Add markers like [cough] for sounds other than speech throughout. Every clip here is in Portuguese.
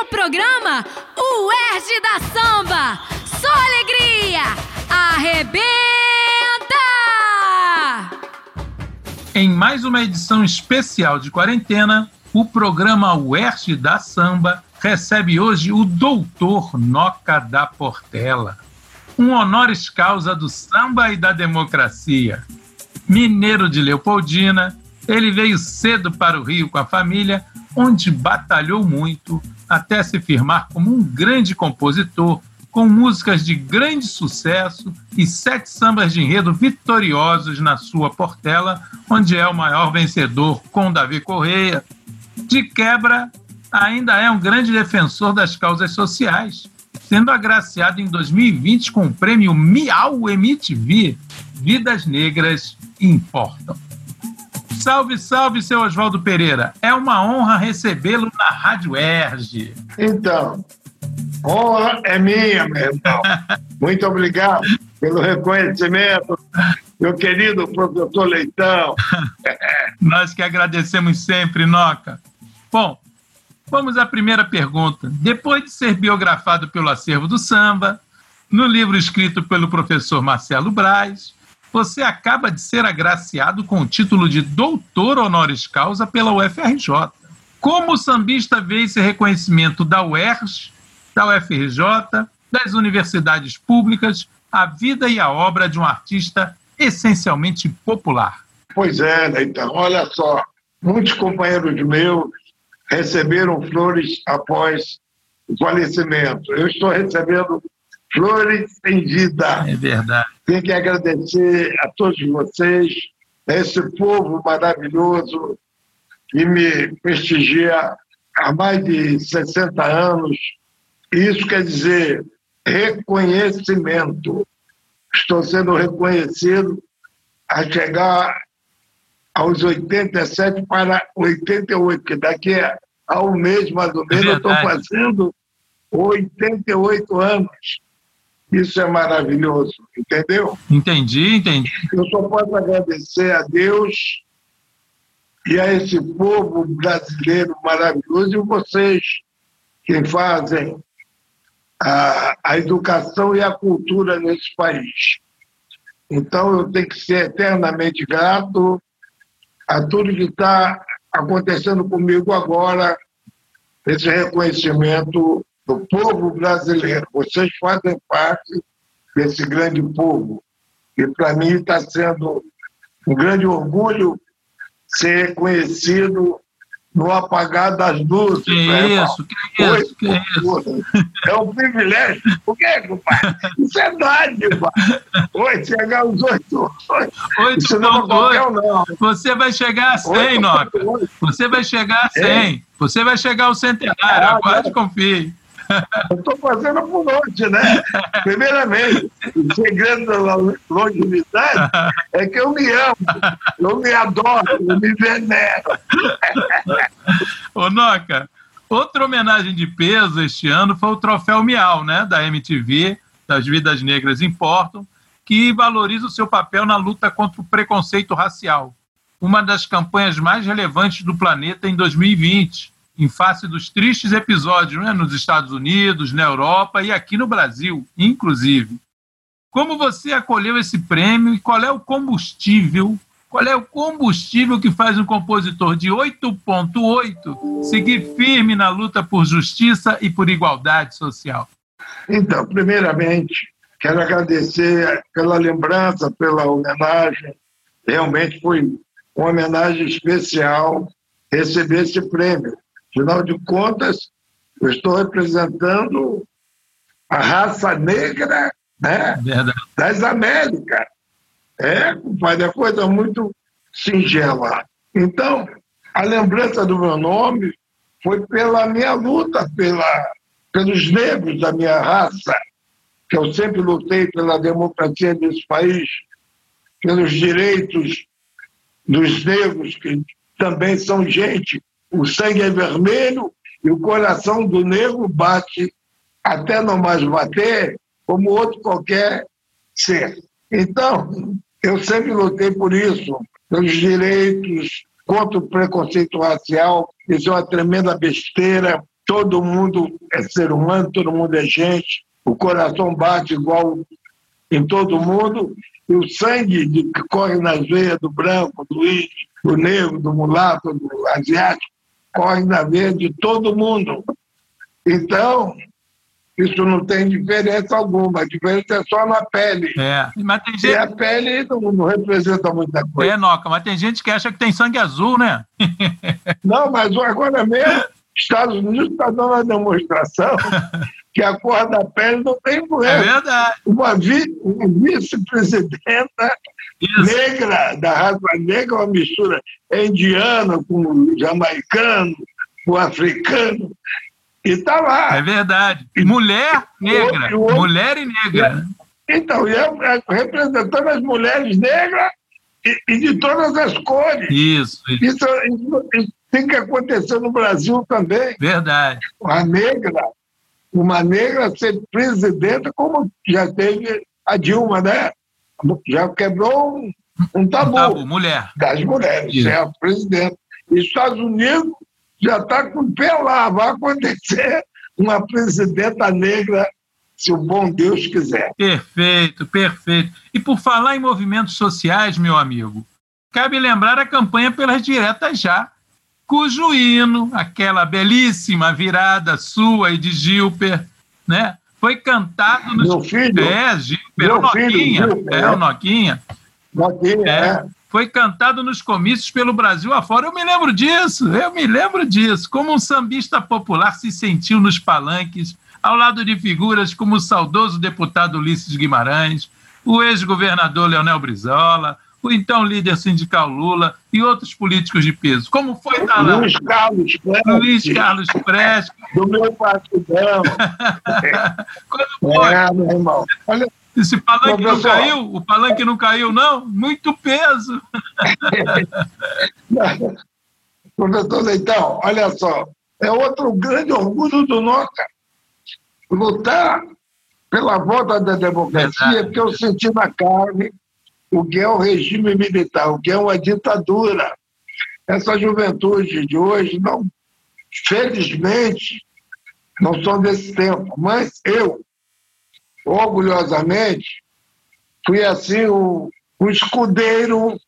o programa Erge da Samba. Só alegria! Arrebenta! Em mais uma edição especial de quarentena, o programa UERJ da Samba recebe hoje o doutor Noca da Portela, um honoris causa do samba e da democracia. Mineiro de Leopoldina, ele veio cedo para o Rio com a família, onde batalhou muito até se firmar como um grande compositor, com músicas de grande sucesso e sete sambas de enredo vitoriosos na sua Portela, onde é o maior vencedor com Davi Correia. De quebra, ainda é um grande defensor das causas sociais, sendo agraciado em 2020 com o prêmio Miau MTV Vidas Negras Importam. Salve, salve, seu Oswaldo Pereira. É uma honra recebê-lo na Rádio Erge. Então, honra é minha, meu irmão. [laughs] Muito obrigado pelo reconhecimento, meu querido professor Leitão. [laughs] Nós que agradecemos sempre, Noca. Bom, vamos à primeira pergunta. Depois de ser biografado pelo acervo do samba, no livro escrito pelo professor Marcelo Braz, você acaba de ser agraciado com o título de doutor honoris causa pela UFRJ. Como o sambista vê esse reconhecimento da UERJ, da UFRJ, das universidades públicas, a vida e a obra de um artista essencialmente popular? Pois é, então, olha só, muitos companheiros meus receberam flores após o falecimento. Eu estou recebendo flores em vida. É verdade. Tenho que agradecer a todos vocês, a esse povo maravilhoso que me prestigia há mais de 60 anos. Isso quer dizer reconhecimento. Estou sendo reconhecido a chegar aos 87 para 88, que daqui a um mês, mais ou menos, é eu estou fazendo 88 anos. Isso é maravilhoso, entendeu? Entendi, entendi. Eu só posso agradecer a Deus e a esse povo brasileiro maravilhoso e vocês que fazem a, a educação e a cultura nesse país. Então eu tenho que ser eternamente grato a tudo que está acontecendo comigo agora, esse reconhecimento do povo brasileiro. Vocês fazem parte desse grande povo. E para mim está sendo um grande orgulho ser conhecido no apagar das luzes. Que né, isso, que isso, que isso. É um privilégio. Por quê, compadre? Isso é dádiva. Oi, chegar aos oito. Oito Isso não é qualquer, não. Você vai chegar a 100, Oito, Noca. oito. Você vai chegar a 100. É. Você vai chegar ao centenário. Aguarde é. e confie. [laughs] Eu estou fazendo por onde, né? Primeiramente, o segredo da longevidade é que eu me amo, eu me adoro, eu me venero. Ô, Noca, outra homenagem de peso este ano foi o Troféu Miau, né, da MTV, das Vidas Negras Importam, que valoriza o seu papel na luta contra o preconceito racial. Uma das campanhas mais relevantes do planeta em 2020, em face dos tristes episódios né, nos Estados Unidos, na Europa e aqui no Brasil, inclusive. Como você acolheu esse prêmio e qual é o combustível qual é o combustível que faz um compositor de 8.8 seguir firme na luta por justiça e por igualdade social? Então, primeiramente, quero agradecer pela lembrança, pela homenagem. Realmente foi uma homenagem especial receber esse prêmio. Afinal de contas, eu estou representando a raça negra né, Verdade. das Américas. É, compadre, é coisa muito singela. Então, a lembrança do meu nome foi pela minha luta pela, pelos negros da minha raça, que eu sempre lutei pela democracia desse país, pelos direitos dos negros, que também são gente. O sangue é vermelho e o coração do negro bate até não mais bater como outro qualquer ser. Então, eu sempre lutei por isso, pelos direitos, contra o preconceito racial. Isso é uma tremenda besteira. todo mundo é ser humano, todo mundo é gente, o coração bate igual em todo mundo, e o sangue que corre nas veias do branco, do índio, do negro, do mulato, do asiático, corre na veia de todo mundo. Então, isso não tem diferença alguma, a diferença é só na pele. É, mas tem gente... E a pele não, não, representa muita coisa. É, Noca, mas tem gente que acha que tem sangue azul, né? [laughs] não, mas agora mesmo, Estados Unidos está dando uma demonstração [laughs] que a cor da pele não tem influência. É verdade. Uma, vi, uma vice-presidenta negra, da raça negra, uma mistura indiana com jamaicano, com africano. E está lá. É verdade. Mulher negra. Outro, mulher e negra. Então, e é, é representando as mulheres negras e, e, de todas as cores. Isso. Isso, isso, isso tem que acontecer no Brasil também. Verdade. Uma negra, uma negra ser presidenta, como já teve a Dilma, né? Já quebrou um, um tabu, um tabu mulher. das mulheres, ser a presidenta. E Estados Unidos já está com o pé lá, vai acontecer uma presidenta negra, se o bom Deus quiser. Perfeito, perfeito. E por falar em movimentos sociais, meu amigo, cabe lembrar a campanha pelas diretas já, cujo hino, aquela belíssima virada sua e de Gilper, né, foi cantado nos... Meu filho? É, Gilper, meu o Noquinha, filho, Gilper, é, é, o Noquinha. Noquinha, é. é foi cantado nos comícios pelo Brasil afora. Eu me lembro disso, eu me lembro disso. Como um sambista popular se sentiu nos palanques, ao lado de figuras como o saudoso deputado Ulisses Guimarães, o ex-governador Leonel Brizola, o então líder sindical Lula e outros políticos de peso. Como foi lá? Luiz Carlos Prestes. Luiz Carlos Prestes. Do meu partidão. [laughs] Quando foi? É, meu irmão. Olha, esse palanque não caiu? O palanque não caiu, não? Muito peso. [laughs] Professor Leitão, olha só, é outro grande orgulho do Noca. Lutar pela volta da democracia, porque eu senti na carne o que é o regime militar, o que é uma ditadura. Essa juventude de hoje, não, felizmente, não são desse tempo, mas eu, orgulhosamente, fui assim o, o escudeiro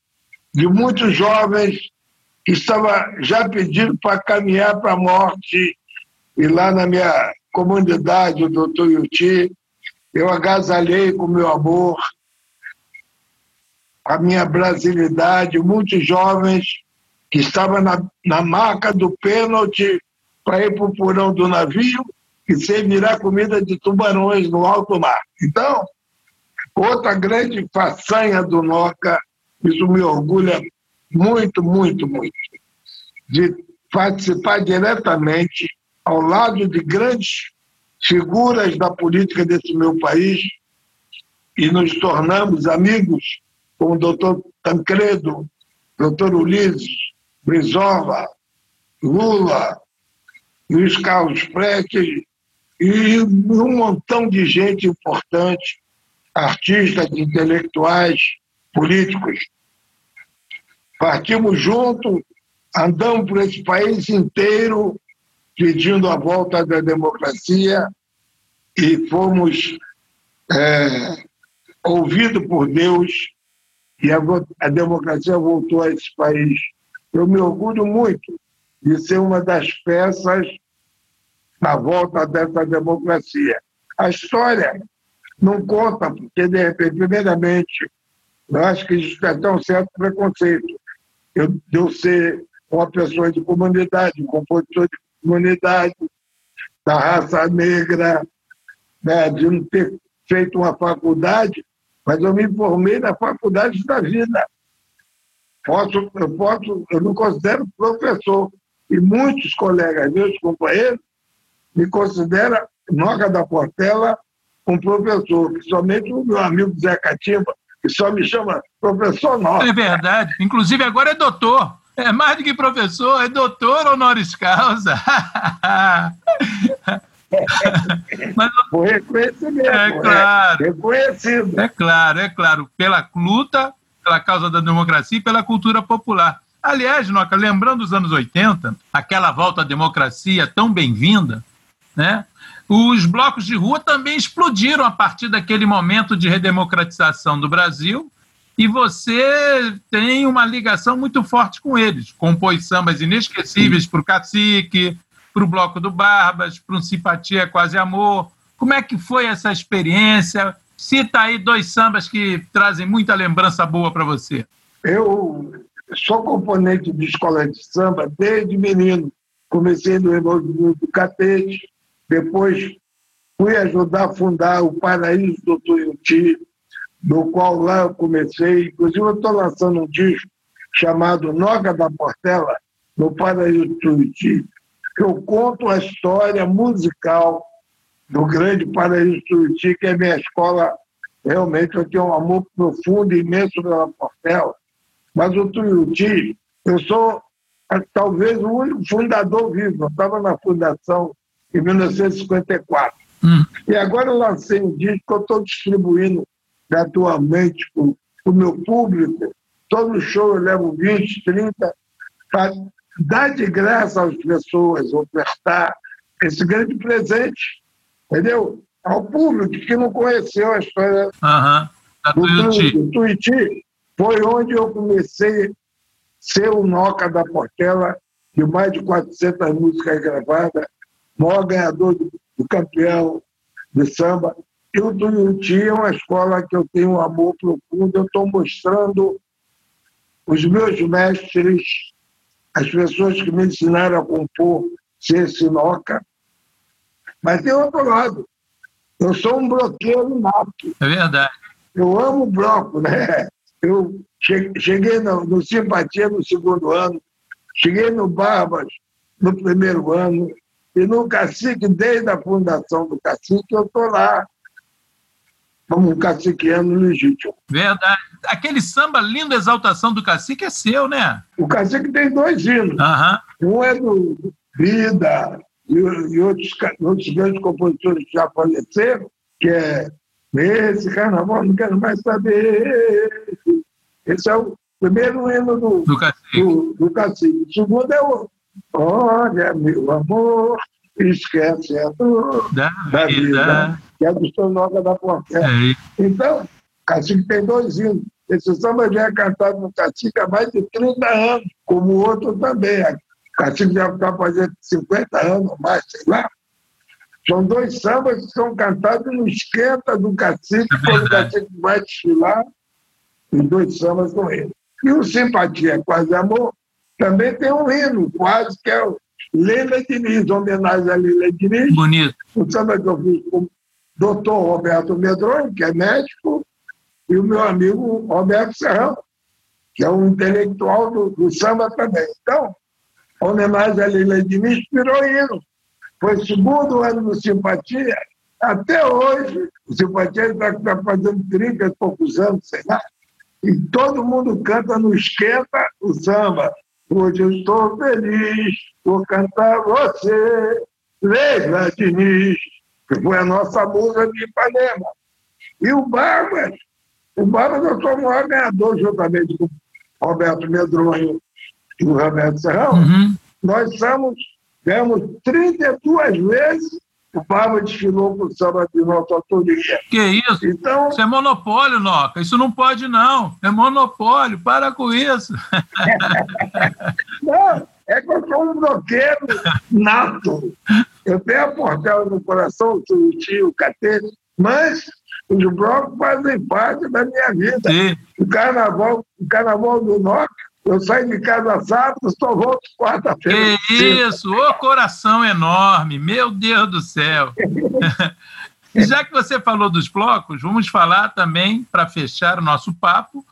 de muitos jovens que estava já pedindo para caminhar para a morte. E lá na minha comunidade, o doutor Yuti, eu agasalhei com meu amor, a minha brasilidade, muitos jovens que estavam na, na marca do pênalti para ir para o porão do navio e sem virar comida de tubarões no alto mar. Então, outra grande façanha do NOCA, isso me orgulha muito, muito, muito, de participar diretamente ao lado de grandes figuras da política desse meu país e nos tornamos amigos como o doutor Tancredo, doutor Ulisses, Brizola, Lula, Luiz Carlos Prestes e um montão de gente importante, artistas, intelectuais, políticos. Partimos juntos, andamos por esse país inteiro pedindo a volta da democracia e fomos é, ouvidos por Deus e a, a democracia voltou a esse país. Eu me orgulho muito de ser uma das peças na volta dessa democracia. A história não conta, porque, de repente, primeiramente, eu acho que existe até um certo preconceito. Eu, de eu ser uma pessoa de comunidade, um compositor de comunidade, da raça negra, né, de não ter feito uma faculdade, mas eu me formei na faculdade da vida. Posso, eu, posso, eu não considero professor. E muitos colegas meus, companheiros, me considera Noga da Portela um professor, principalmente o meu amigo Zé Catimba, que só me chama professor Noga. É verdade. Inclusive agora é doutor. É mais do que professor, é doutor honoris causa. [laughs] [laughs] Mas, reconhecimento. É, é claro. É reconhecido. É claro, é claro. Pela luta, pela causa da democracia e pela cultura popular. Aliás, Noca, lembrando os anos 80, aquela volta à democracia tão bem-vinda, né? Os blocos de rua também explodiram a partir daquele momento de redemocratização do Brasil, e você tem uma ligação muito forte com eles. Compôs sambas inesquecíveis para o Cacique, para o Bloco do Barbas, para um Simpatia Quase Amor. Como é que foi essa experiência? Cita aí dois sambas que trazem muita lembrança boa para você. Eu sou componente de escola de samba desde menino. Comecei no do Catete, depois fui ajudar a fundar o Paraíso do Tuiuti, no qual lá eu comecei. Inclusive, eu estou lançando um disco chamado Noga da Portela, no Paraíso do Tuiuti, que eu conto a história musical do grande Paraíso Tuiuti, que é minha escola. Realmente, eu tenho um amor profundo e imenso pela Portela. Mas o Tuiuti, eu sou talvez o único fundador vivo. Eu estava na fundação em 1954. Hum. E agora eu lancei um disco que eu estou distribuindo gratuitamente para o meu público. Todo show eu levo 20, 30, para dar de graça às pessoas, ofertar esse grande presente, entendeu? Ao público que não conheceu a história uhum. do Tuiuti. Foi onde eu comecei a ser o Noca da Portela, de mais de 400 músicas gravadas, maior ganhador do, do campeão de samba. E o Tuiuti é uma escola que eu tenho um amor profundo. Eu estou mostrando os meus mestres, as pessoas que me ensinaram a compor, ser sinoca. Mas tem outro lado. Eu sou um bloqueiro nato. É verdade. Eu amo bloco, né? Eu cheguei no, no Simpatia no segundo ano, cheguei no Barbas no primeiro ano, e no Cacique, desde a fundação do Cacique, eu estou lá, como um caciqueano legítimo. Verdade. Aquele samba lindo, Exaltação do Cacique, é seu, né? O Cacique tem dois hinos. Uhum. Um é do Vida e, e outros, outros grandes compositores que já faleceram, que é Esse carnaval não quero mais saber. Esse é o primeiro hino do, do, cacique. do, do cacique. O segundo é o Olha, meu amor, esquece a dor da, da vida. vida, que é do seu Noga da Portela. É. Então, Cacique tem dois hinos. Esse samba já é cantado no Cacique há mais de 30 anos, como o outro também. O Cacique já está fazendo 50 anos, mais, sei lá. São dois sambas que são cantados no esquenta do Cacique, é quando o Cacique vai desfilar, os dois sambas com ele. E o Simpatia Quase Amor também tem um hino, quase, que é o Leila Diniz, homenagem a Leila Diniz. Bonito. O samba que eu fiz com doutor Roberto Medronho, que é médico, e o meu amigo Roberto Serrão, que é um intelectual do, do samba também. Então, homenagem a Leila Diniz virou hino. Foi segundo ano do Simpatia. Até hoje, o Simpatia está tá fazendo 30 e poucos anos, sei lá. E todo mundo canta no esquenta o samba. Hoje eu estou feliz por cantar você, Leila Diniz, que foi a nossa musa de Ipanema. E o Barbas, o Barbas eu sou o maior ganhador, juntamente com o Roberto Medronho e o Roberto Serrão. Uhum. Nós somos, ganhamos 32 vezes o Pablo desfilou com o samba de nossa autoria. Que isso? Então, isso é monopólio, Noca. Isso não pode, não. É monopólio. Para com isso. [laughs] [laughs] não, é que eu sou um bloqueiro nato. Eu tenho a portela no coração, o tio, o catete, mas os blocos fazem parte da minha vida. Sim. O carnaval, o carnaval do Noca eu saio de casa sábado, só volto quarta-feira. Que isso, ô coração enorme, meu Deus do céu. e [laughs] já que você falou dos blocos, vamos falar também, para fechar o nosso papo,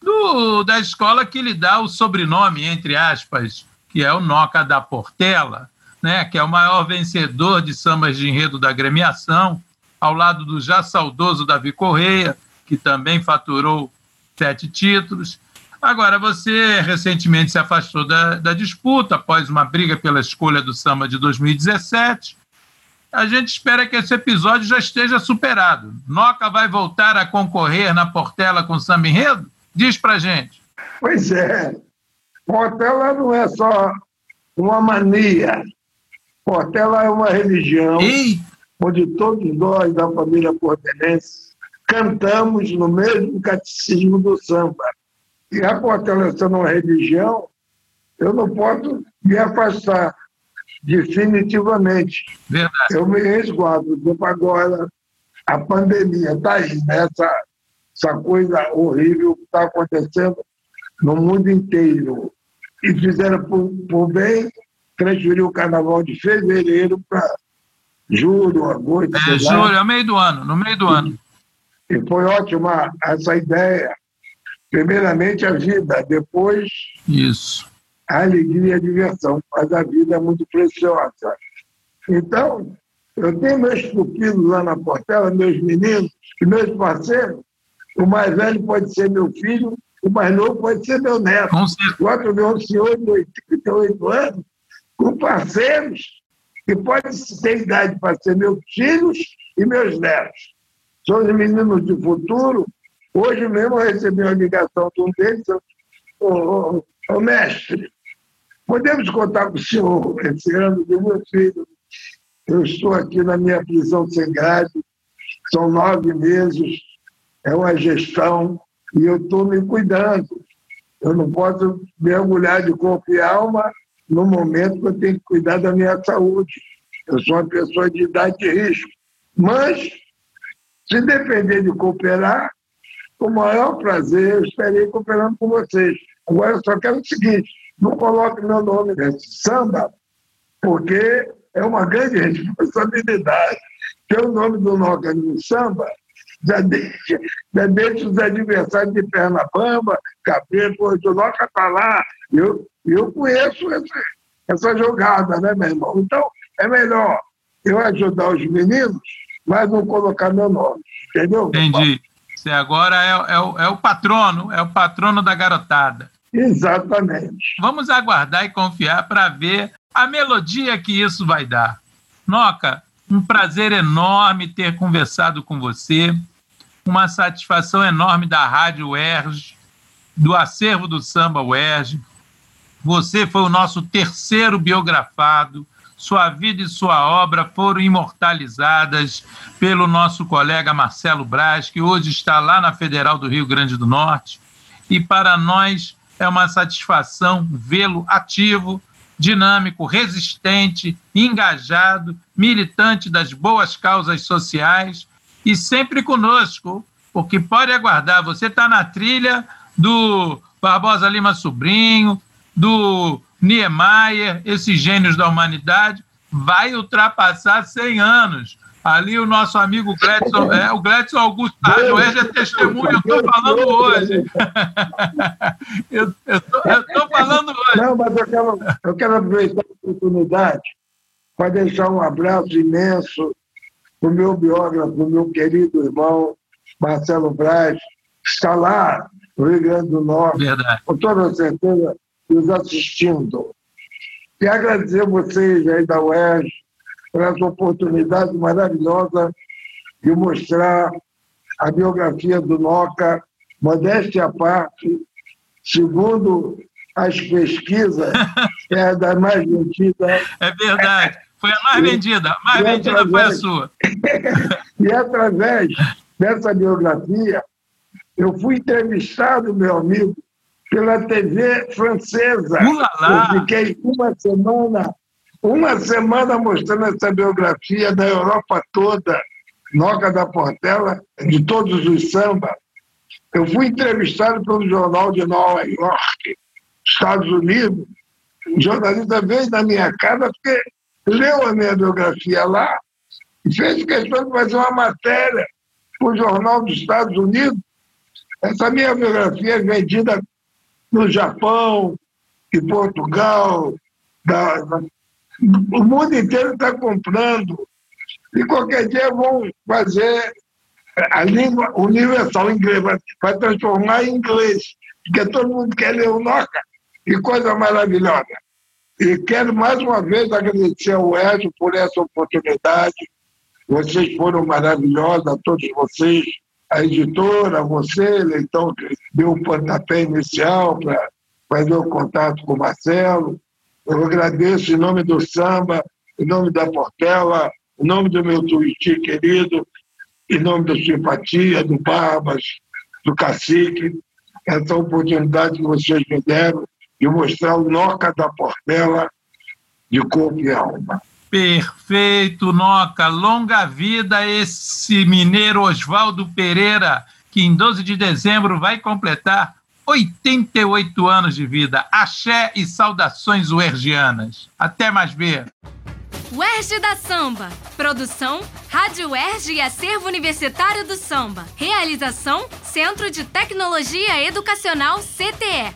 do, da escola que lhe dá o sobrenome, entre aspas, que é o Noca da Portela, né, que é o maior vencedor de sambas de enredo da gremiação, ao lado do já saudoso Davi Correia, que também faturou sete títulos Agora, você recentemente se afastou da, da disputa após uma briga pela escolha do samba de 2017. A gente espera que esse episódio já esteja superado. Noca vai voltar a concorrer na Portela com samba enredo? Diz pra gente. Pois é. Portela não é só uma mania. Portela é uma religião Ei. onde todos nós da família portelense cantamos no mesmo catecismo do samba. E a Portela sendo uma religião, eu não posso me afastar definitivamente. Verdade. Eu me resguardo. Tipo agora, a pandemia está aí, né? essa, essa coisa horrível que está acontecendo no mundo inteiro. E fizeram por, por bem transferir o carnaval de fevereiro para julho, agosto. É, julho, é meio do ano, no meio do ano. E foi ótima essa ideia. Primeiramente a vida, depois Isso. a alegria e a diversão, mas a vida é muito preciosa. Então, eu tenho meus pupilos lá na Portela, meus meninos meus parceiros. O mais velho pode ser meu filho, o mais novo pode ser meu neto. Com certeza. Agora eu vejo um senhor de 88 anos, com parceiros que podem ter idade para ser meus filhos e meus netos. São os meninos do futuro. Hoje mesmo eu recebi uma ligação de um deles, ô mestre, podemos contar com o senhor esse ano de meu filho. Eu estou aqui na minha prisão sem grade, são nove meses, é uma gestão, e eu estou me cuidando. Eu não posso mergulhar de corpo e alma no momento que eu tenho que cuidar da minha saúde. Eu sou uma pessoa de idade de risco. Mas, se depender de cooperar, com o maior prazer, eu estarei cooperando com vocês. Agora, eu só quero o seguinte: não coloque meu nome nesse samba, porque é uma grande [laughs] responsabilidade. Ter o nome do Noca no samba já deixa, já deixa os adversários de perna bamba, cabelo, o Noca está lá. Eu, eu conheço essa, essa jogada, né, meu irmão? Então, é melhor eu ajudar os meninos, mas não colocar meu nome. Entendeu? Entendi. Você agora é, é, o, é o patrono, é o patrono da garotada. Exatamente. Vamos aguardar e confiar para ver a melodia que isso vai dar. Noca, um prazer enorme ter conversado com você, uma satisfação enorme da Rádio UERJ, do acervo do Samba UERJ. Você foi o nosso terceiro biografado, sua vida e sua obra foram imortalizadas pelo nosso colega Marcelo Braz, que hoje está lá na Federal do Rio Grande do Norte. E para nós é uma satisfação vê-lo ativo, dinâmico, resistente, engajado, militante das boas causas sociais e sempre conosco, porque pode aguardar, você está na trilha do Barbosa Lima Sobrinho, do Niemeyer, esses gênios da humanidade, vai ultrapassar 100 anos. Ali o nosso amigo Gladson, é, o Gladson Augusto é testemunho, eu estou falando hoje. [laughs] eu estou falando hoje. Não, mas eu quero, eu quero aproveitar a oportunidade para deixar um abraço imenso para o meu biógrafo, o meu querido irmão Marcelo Braz, que está lá no Rio Grande do Norte, Verdade. com toda certeza, nos assistindo. E agradecer a vocês aí da UERJ por essa oportunidade maravilhosa de mostrar a biografia do Noca, modéstia à parte, segundo as pesquisas, [laughs] é a da mais vendida. É verdade. Foi a mais vendida. A mais E vendida foi a sua. [laughs] E através dessa biografia, eu fui entrevistado, meu amigo, pela TV francesa. Eu fiquei uma semana, uma semana mostrando essa biografia da Europa toda, Noca da Portela, de todos os sambas. Eu fui entrevistado pelo jornal de Nova York, Estados Unidos. O jornalista veio na minha casa porque leu a minha biografia lá e fez questão de fazer uma matéria para o Jornal dos Estados Unidos. Essa minha biografia é vendida no Japão, em Portugal, da- da- o mundo inteiro está comprando. E qualquer dia vão fazer a língua universal inglês, vai, vai transformar em inglês, porque todo mundo quer ler o Noca. Que coisa maravilhosa. E quero mais uma vez agradecer ao Edson por essa oportunidade. Vocês foram maravilhosos, todos vocês, a editora, você, então, deu o pontapé inicial para fazer o contato com o Marcelo. Eu agradeço em nome do samba, em nome da Portela, em nome do meu Tuiuti querido, em nome da simpatia, do Barbas, do Cacique, essa oportunidade que vocês me deram de mostrar o Noca da Portela de corpo e alma. Perfeito, Noca. Longa vida esse mineiro Oswaldo Pereira, que em 12 de dezembro vai completar 88 anos de vida. Axé e saudações uergianas. Até mais ver. UERJ da Samba. Produção, Rádio UERJ e Acervo Universitário do Samba. Realização, Centro de Tecnologia Educacional CTE.